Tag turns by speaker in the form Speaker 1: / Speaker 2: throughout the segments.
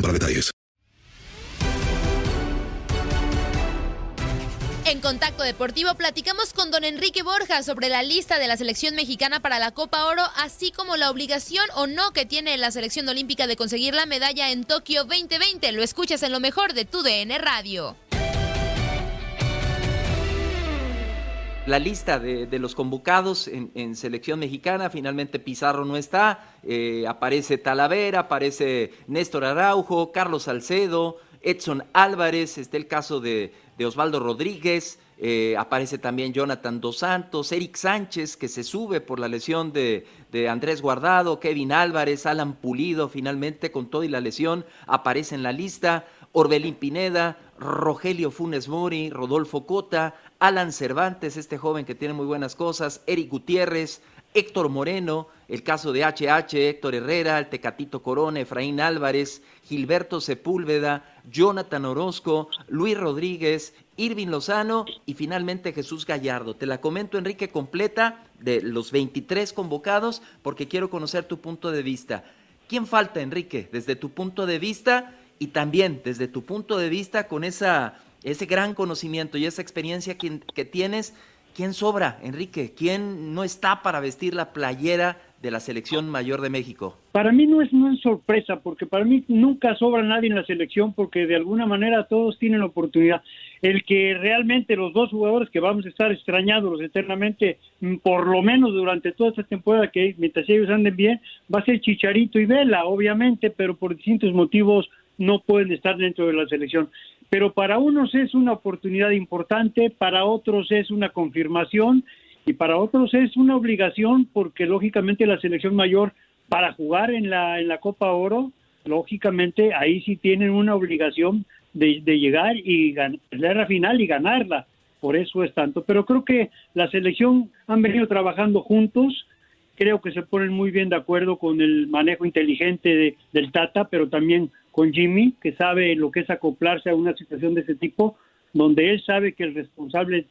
Speaker 1: para detalles.
Speaker 2: En Contacto Deportivo platicamos con don Enrique Borja sobre la lista de la selección mexicana para la Copa Oro, así como la obligación o no que tiene la selección olímpica de conseguir la medalla en Tokio 2020. Lo escuchas en lo mejor de tu DN Radio.
Speaker 3: La lista de, los convocados en, selección mexicana. Finalmente Pizarro no está. eh, aparece Talavera, aparece Néstor Araujo, Carlos Salcedo, Edson Álvarez. Está el caso de, de Osvaldo Rodríguez. eh, aparece también Jonathan Dos Santos, Eric Sánchez, que se sube por la lesión de, de Andrés Guardado, Kevin Álvarez, Alan Pulido, finalmente con todo y la lesión, aparece en la lista. Orbelín Pineda, Rogelio Funes Mori, Rodolfo Cota, Alan Cervantes, este joven que tiene muy buenas cosas, Eric Gutiérrez, Héctor Moreno, el caso de HH, Héctor Herrera, el Tecatito Corona, Efraín Álvarez, Gilberto Sepúlveda, Jonathan Orozco, Luis Rodríguez, Irving Lozano y finalmente Jesús Gallardo. Te la comento, Enrique, completa de los 23 convocados porque quiero conocer tu punto de vista. ¿Quién falta, Enrique, desde tu punto de vista y también desde tu punto de vista con esa, ese gran conocimiento y esa experiencia que, que tienes? ¿Quién sobra, Enrique? ¿Quién no está para vestir la playera de la selección mayor de México?
Speaker 4: Para mí no es, es sorpresa, porque para mí nunca sobra nadie en la selección, porque de alguna manera todos tienen oportunidad. El que realmente los dos jugadores que vamos a estar extrañándolos eternamente, mm, por lo menos durante toda esta temporada, que mientras ellos anden bien, va a ser Chicharito y Vela, obviamente, pero por distintos motivos no pueden estar dentro de la selección. Pero para unos es una oportunidad importante, para otros es una confirmación y para otros es una obligación porque lógicamente la selección mayor para jugar en la en la Copa Oro, lógicamente ahí sí tienen una obligación de, de llegar y ganar la final y ganarla. Por eso es tanto. Pero creo que la selección han venido trabajando juntos. Creo que se ponen muy bien de acuerdo con el manejo inteligente de- del Tata, pero también con Jimmy, que sabe lo que es acoplarse a una situación de ese tipo, donde él sabe que el responsable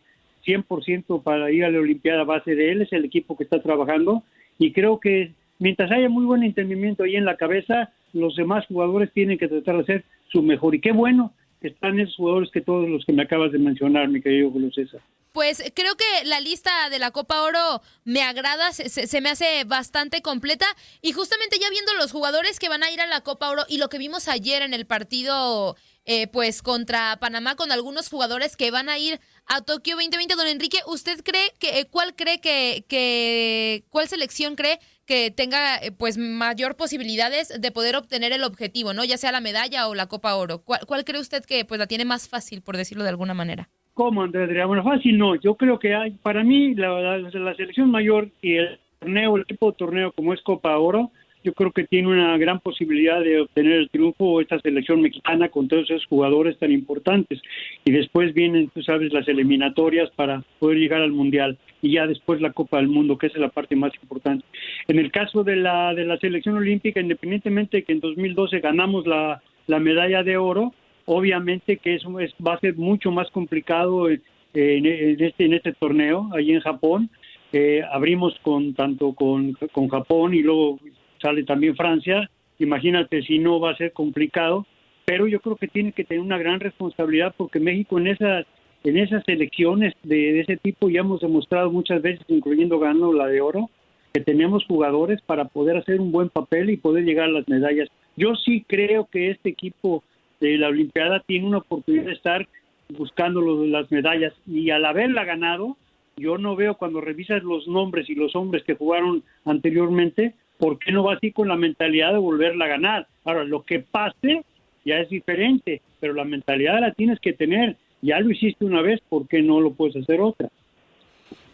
Speaker 4: 100% para ir a la Olimpiada a ser él, es el equipo que está trabajando. Y creo que mientras haya muy buen entendimiento ahí en la cabeza, los demás jugadores tienen que tratar de hacer su mejor. Y qué bueno que están esos jugadores que todos los que me acabas de mencionar, mi querido Julio César.
Speaker 2: Pues creo que la lista de la Copa Oro me agrada, se, se- me hace bastante completa y justamente ya viendo los jugadores que van a ir a la Copa Oro y lo que vimos ayer en el partido eh, pues contra Panamá con algunos jugadores que van a ir a Tokio 2020, don Enrique, ¿usted cree que eh, cuál cree que, que cuál selección cree que tenga eh, pues mayor posibilidades de poder obtener el objetivo, ¿no? Ya sea la medalla o la Copa Oro. ¿Cuál, cuál cree usted que pues la tiene más fácil, por decirlo de alguna manera?
Speaker 4: ¿Cómo, Andrea? Bueno, fácil no. Yo creo que hay, para mí la, la selección mayor y el torneo, el tipo de torneo como es Copa Oro, yo creo que tiene una gran posibilidad de obtener el triunfo esta selección mexicana con todos esos jugadores tan importantes. Y después vienen, tú sabes, las eliminatorias para poder llegar al Mundial y ya después la Copa del Mundo, que es la parte más importante. En el caso de la, de la selección olímpica, independientemente de que en 2012 ganamos la, la medalla de oro, obviamente que es, va a ser mucho más complicado en, en este, en este torneo, ahí en Japón. Eh, abrimos con tanto con, con Japón y luego sale también Francia. Imagínate si no va a ser complicado, pero yo creo que tiene que tener una gran responsabilidad porque México en esas en esas elecciones de, de ese tipo ya hemos demostrado muchas veces, incluyendo ganando la de oro, que tenemos jugadores para poder hacer un buen papel y poder llegar a las medallas. Yo sí creo que este equipo de la Olimpiada tiene una oportunidad de estar buscando los- las medallas y al haberla ganado, yo no veo cuando revisas los nombres y los hombres que jugaron anteriormente, ¿por qué no va así con la mentalidad de volverla a ganar? Ahora, lo que pase ya es diferente, pero la mentalidad la tienes que tener. Ya lo hiciste una vez, ¿por qué no lo puedes hacer otra?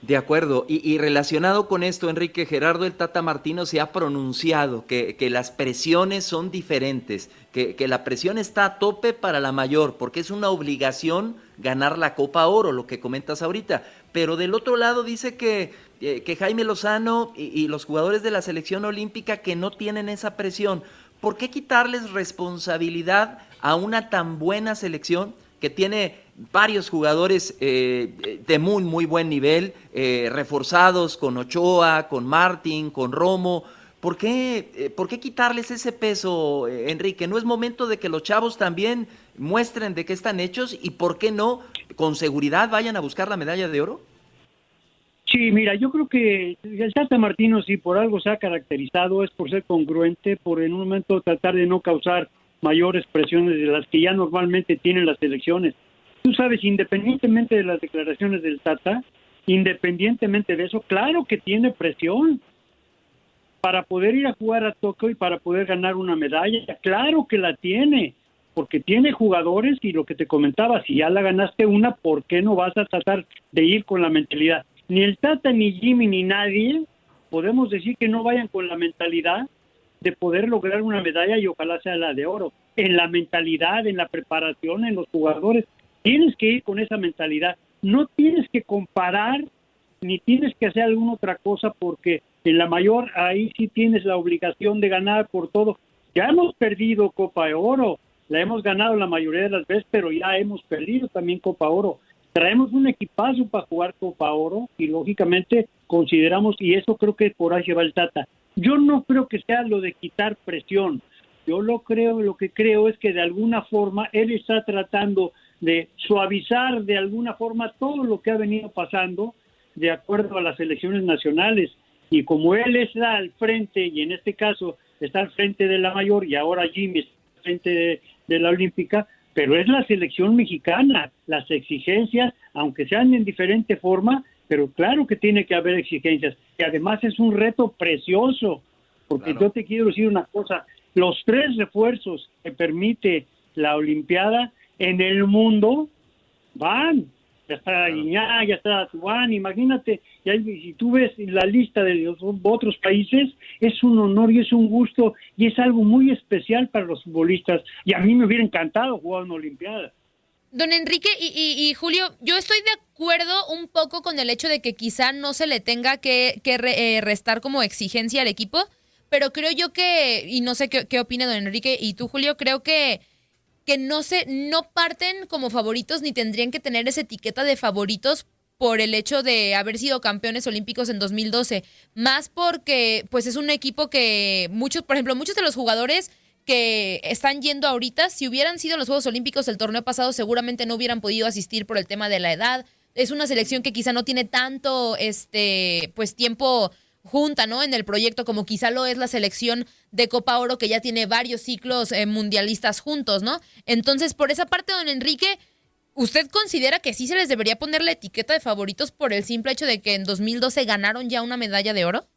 Speaker 3: De acuerdo. Y, y relacionado con esto, Enrique Gerardo el Tata Martino se ha pronunciado que, que las presiones son diferentes, que, que la presión está a tope para la mayor, porque es una obligación ganar la Copa Oro, lo que comentas ahorita. Pero del otro lado dice que, eh, que Jaime Lozano y, y los jugadores de la selección olímpica que no tienen esa presión. ¿Por qué quitarles responsabilidad a una tan buena selección que tiene varios jugadores eh, de muy, buen nivel, eh, reforzados con Ochoa, con Martín, con Romo. ¿Por qué, eh, ¿Por qué quitarles ese peso, Enrique? ¿No es momento de que los chavos también muestren de qué están hechos y por qué no, con seguridad, vayan a buscar la medalla de oro?
Speaker 4: Sí, mira, yo creo que el Tata Martino, si por algo se ha caracterizado, es por ser congruente, por en un momento tratar de no causar mayores presiones de las que ya normalmente tienen las elecciones. Tú sabes, independientemente de las declaraciones del Tata, independientemente de eso, claro que tiene presión para poder ir a jugar a Tokio y para poder ganar una medalla. Claro que la tiene, porque tiene jugadores y lo que te comentaba, si ya la ganaste una, ¿por qué no vas a tratar de ir con la mentalidad? Ni el Tata, ni Jimmy, ni nadie podemos decir que no vayan con la mentalidad de poder lograr una medalla y ojalá sea la de oro. En la mentalidad, en la preparación, en los jugadores, tienes que ir con esa mentalidad. No tienes que comparar ni tienes que hacer alguna otra cosa porque en la mayor ahí sí tienes la obligación de ganar por todo. Ya hemos perdido Copa de Oro, la hemos ganado la mayoría de las veces, pero ya hemos perdido también Copa Oro. Traemos un equipazo para jugar Copa Oro y lógicamente consideramos, y eso creo que por ahí va el Tata. Yo no creo que sea lo de quitar presión. Yo lo creo, lo que creo es que de alguna forma él está tratando de suavizar de alguna forma todo lo que ha venido pasando de acuerdo a las elecciones nacionales. Y como él está al frente, y en este caso está al frente de la mayor, y ahora Jimmy está al frente de, de la olímpica, pero es la selección mexicana. Las exigencias, aunque sean en diferente forma, pero claro que tiene que haber exigencias. Y además es un reto precioso, porque yo te quiero decir una cosa, los tres refuerzos que permite la Olimpiada en el mundo van. Ya está Guiñá, ya está Tubán, imagínate, si tú ves la lista de los otros países, es un honor y es un gusto y es algo muy especial para los futbolistas. Y a mí me hubiera encantado jugar una Olimpiada.
Speaker 2: Don Enrique y, y- Julio, yo estoy de acuerdo un poco con el hecho de que quizá no se le tenga que, eh, restar como exigencia al equipo, pero creo yo que, y no sé qué, qué opina don Enrique y tú Julio, creo que, que no se, no parten como favoritos ni tendrían que tener esa etiqueta de favoritos por el hecho de haber sido campeones olímpicos en 2012, más porque pues es un equipo que muchos, por ejemplo, muchos de los jugadores que están yendo ahorita, si hubieran sido los Juegos Olímpicos el torneo pasado, seguramente no hubieran podido asistir por el tema de la edad. Es una selección que quizá no tiene tanto este pues tiempo junta, ¿no? En el proyecto, como quizá lo es la selección de Copa Oro, que ya tiene varios ciclos eh, mundialistas juntos, ¿no? Entonces, por esa parte, don Enrique, ¿usted considera que sí se les debería poner la etiqueta de favoritos por el simple hecho de que en 2012 ganaron ya una medalla de oro?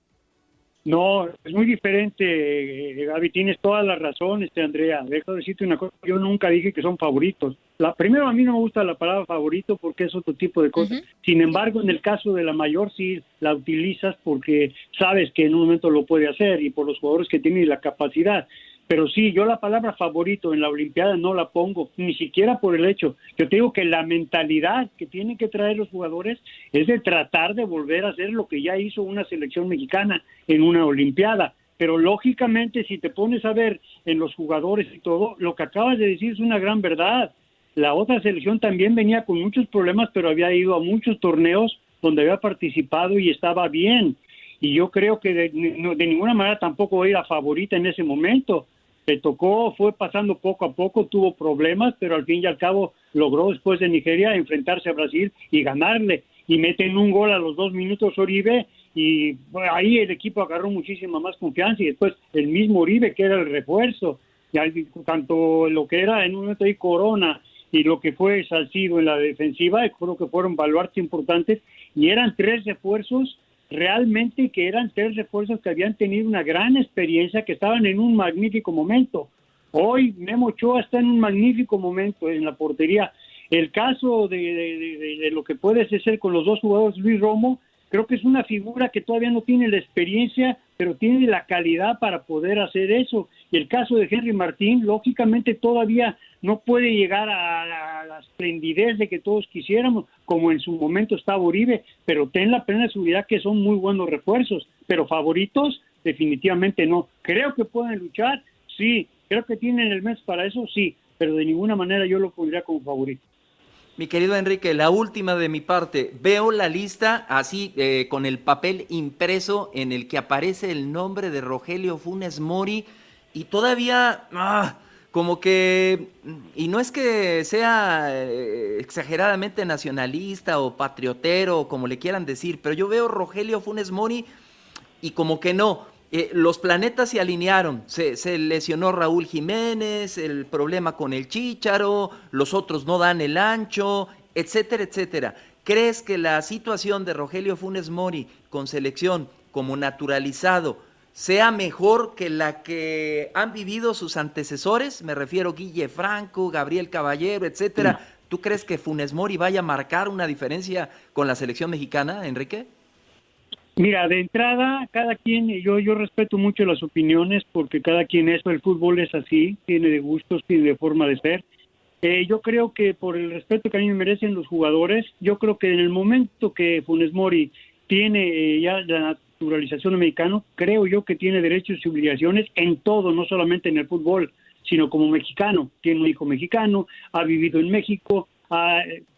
Speaker 4: No, es muy diferente, eh, Gaby, tienes toda la razón, este Andrea. Deja de decirte una cosa, yo nunca dije que son favoritos. La, primero, a mí no me gusta la palabra favorito porque es otro tipo de cosa. Sin embargo, en el caso de la mayor sí la utilizas porque sabes que en un momento lo puede hacer y por los jugadores que tienen la capacidad. Pero sí, yo la palabra favorito en la Olimpiada no la pongo, ni siquiera por el hecho. Yo te digo que la mentalidad que tienen que traer los jugadores es de tratar de volver a hacer lo que ya hizo una selección mexicana en una Olimpiada. Pero lógicamente, si te pones a ver en los jugadores y todo, lo que acabas de decir es una gran verdad. La otra selección también venía con muchos problemas, pero había ido a muchos torneos donde había participado y estaba bien. Y yo creo que de, de ninguna manera tampoco era favorita en ese momento le tocó, fue pasando poco a poco, tuvo problemas, pero al fin y al cabo logró después de Nigeria enfrentarse a Brasil y ganarle. Y meten un gol a los dos minutos Oribe y ahí el equipo agarró muchísima más confianza y después el mismo Oribe que era el refuerzo, y tanto lo que era en un momento ahí Corona y lo que fue Salcido en la defensiva, creo que fueron baluartes importantes y eran tres refuerzos realmente que eran tres refuerzos que habían tenido una gran experiencia, que estaban en un magnífico momento. Hoy Memo Ochoa está en un magnífico momento en la portería. El caso de, lo que puede ser con los dos jugadores, Luis Romo, creo que es una figura que todavía no tiene la experiencia, pero tiene la calidad para poder hacer eso. Y el caso de Henry Martín, lógicamente todavía no puede llegar a la, esplendidez de que todos quisiéramos, como en su momento estaba Uribe, pero ten la plena seguridad que son muy buenos refuerzos, pero favoritos definitivamente no. Creo que pueden luchar, sí, creo que tienen el mes para eso, sí, pero de ninguna manera yo lo pondría como favorito.
Speaker 3: Mi querido Enrique, la última de mi parte. Veo la lista así eh, con el papel impreso en el que aparece el nombre de Rogelio Funes Mori y todavía ah, como que, y no es que sea eh, exageradamente nacionalista o patriotero, como le quieran decir, pero yo veo Rogelio Funes Mori y como que no. Eh, los planetas se alinearon, se, se, lesionó Raúl Jiménez, el problema con el Chícharo, los otros no dan el ancho, etcétera, etcétera. ¿Crees que la situación de Rogelio Funes Mori con selección como naturalizado sea mejor que la que han vivido sus antecesores, me refiero Guille Franco, Gabriel Caballero, etcétera. ¿Tú crees que Funes Mori vaya a marcar una diferencia con la selección mexicana, Enrique?
Speaker 4: Mira, de entrada, cada quien, yo, yo respeto mucho las opiniones porque cada quien es, el fútbol es así, tiene de gustos, tiene de forma de ser. Eh, yo creo que por el respeto que a mí me merecen los jugadores, yo creo que en el momento que Funes Mori tiene eh, ya la naturalización mexicano, creo yo que tiene derechos y obligaciones en todo, no solamente en el fútbol, sino como mexicano. Tiene un hijo mexicano, ha vivido en México,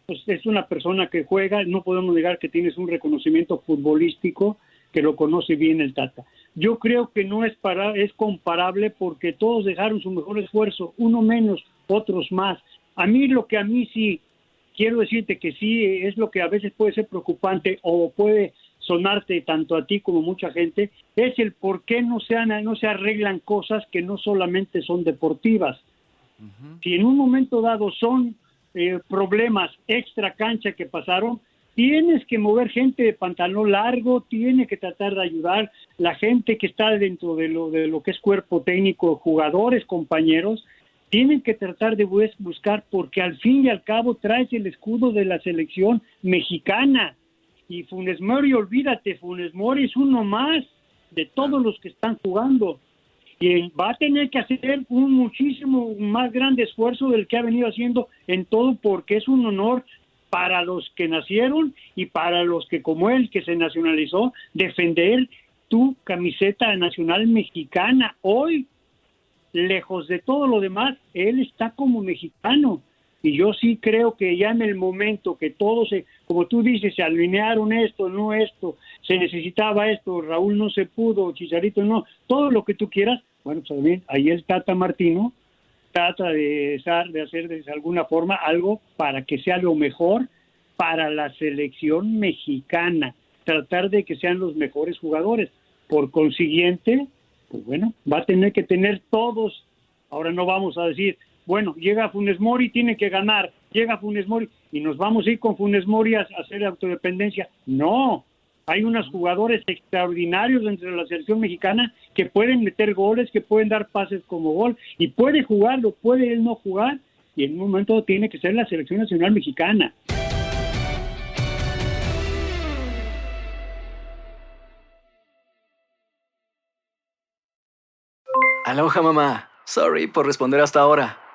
Speaker 4: pues es una persona que juega, no podemos negar que tienes un reconocimiento futbolístico que lo conoce bien el Tata. Yo creo que no es para es comparable porque todos dejaron su mejor esfuerzo, uno menos, otros más. A mí lo que a mí sí quiero decirte que sí es lo que a veces puede ser preocupante o puede sonarte tanto a ti como mucha gente, es el por qué no se, no se arreglan cosas que no solamente son deportivas. Si en un momento dado son eh, problemas extra cancha que pasaron, tienes que mover gente de pantalón largo, tiene que tratar de ayudar la gente que está dentro de lo, de lo que es cuerpo técnico, jugadores, compañeros, tienen que tratar de buscar porque al fin y al cabo traes el escudo de la selección mexicana y Funes Mori, olvídate, Funes Mori es uno más de todos los que están jugando. Y va a tener que hacer un muchísimo más grande esfuerzo del que ha venido haciendo en todo porque es un honor para los que nacieron y para los que como él que se nacionalizó defender tu camiseta nacional mexicana hoy lejos de todo lo demás él está como mexicano y yo sí creo que ya en el momento que todos, se, como tú dices, se alinearon esto, no esto, se necesitaba esto, Raúl no se pudo, Chicharito no, todo lo que tú quieras, bueno, pues también ahí el Tata Martino trata de, de hacer de alguna forma algo para que sea lo mejor para la selección mexicana, tratar de que sean los mejores jugadores. Por consiguiente, pues bueno, va a tener que tener todos, ahora no vamos a decir, bueno, llega Funes Mori, tiene que ganar, llega Funes Mori y nos vamos a ir con Funes Mori a, hacer autodependencia. No, Hay unos jugadores extraordinarios dentro de la selección mexicana que pueden meter goles, que pueden dar pases como gol y puede jugarlo, puede él no jugar y en un momento tiene que ser la selección nacional mexicana.
Speaker 5: Aloha mamá. Sorry por responder hasta ahora.